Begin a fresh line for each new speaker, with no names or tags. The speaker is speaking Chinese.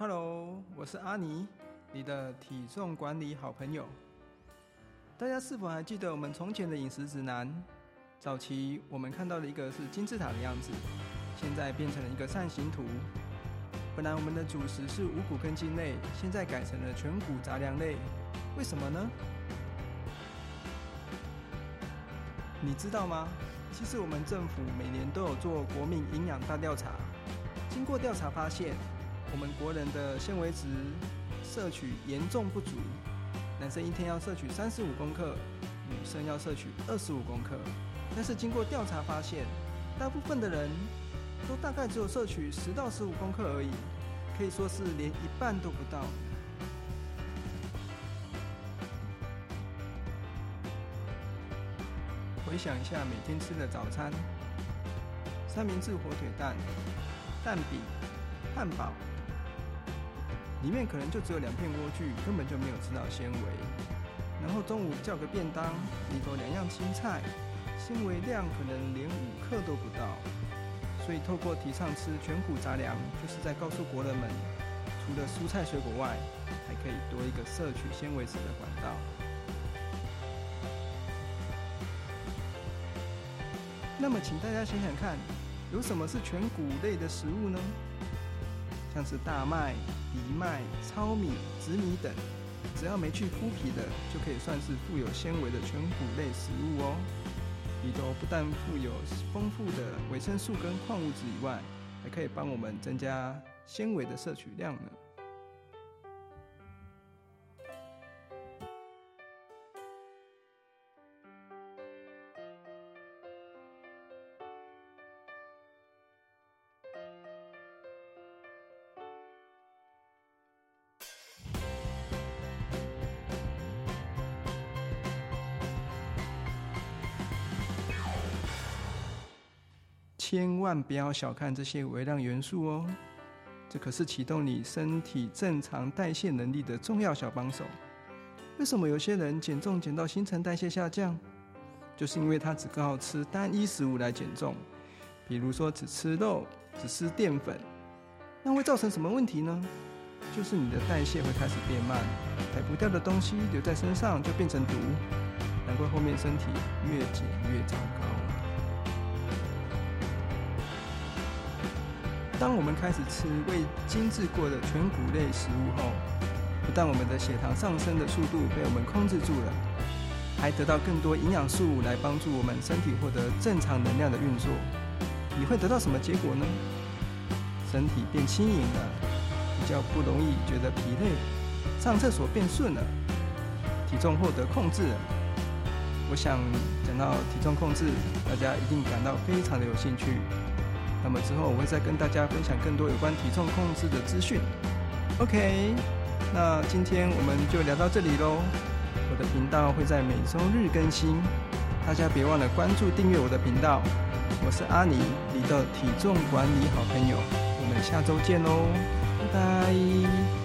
Hello，我是阿尼，你的体重管理好朋友。大家是否还记得我们从前的饮食指南？早期我们看到的一个是金字塔的样子，现在变成了一个扇形图。本来我们的主食是五谷根茎类，现在改成了全谷杂粮类，为什么呢？你知道吗？其实我们政府每年都有做国民营养大调查，经过调查发现，我们国人的纤维值摄取严重不足，男生一天要摄取三十五公克，女生要摄取二十五公克。但是经过调查发现，大部分的人都大概只有摄取十到十五公克而已，可以说是连一半都不到。回想一下每天吃的早餐：三明治、火腿蛋、蛋饼、汉堡，里面可能就只有两片莴苣，根本就没有吃到纤维。然后中午叫个便当，里头两样青菜，纤维量可能连五克都不到。所以透过提倡吃全谷杂粮，就是在告诉国人们，除了蔬菜水果外，还可以多一个摄取纤维质的管道。那么，请大家想想看，有什么是全谷类的食物呢？像是大麦、藜麦、糙米、紫米等，只要没去麸皮的，就可以算是富有纤维的全谷类食物哦。里头不但富有丰富的维生素跟矿物质以外，还可以帮我们增加纤维的摄取量呢。千万不要小看这些微量元素哦，这可是启动你身体正常代谢能力的重要小帮手。为什么有些人减重减到新陈代谢下降？就是因为他只靠吃单一食物来减重，比如说只吃肉、只吃淀粉，那会造成什么问题呢？就是你的代谢会开始变慢，排不掉的东西留在身上就变成毒，难怪后面身体越减越糟糕。当我们开始吃未精制过的全谷类食物后，不但我们的血糖上升的速度被我们控制住了，还得到更多营养素来帮助我们身体获得正常能量的运作。你会得到什么结果呢？身体变轻盈了，比较不容易觉得疲累，上厕所变顺了，体重获得控制了。我想讲到体重控制，大家一定感到非常的有兴趣。那么之后我会再跟大家分享更多有关体重控制的资讯。OK，那今天我们就聊到这里喽。我的频道会在每周日更新，大家别忘了关注订阅我的频道。我是阿尼，你的体重管理好朋友。我们下周见喽，拜拜。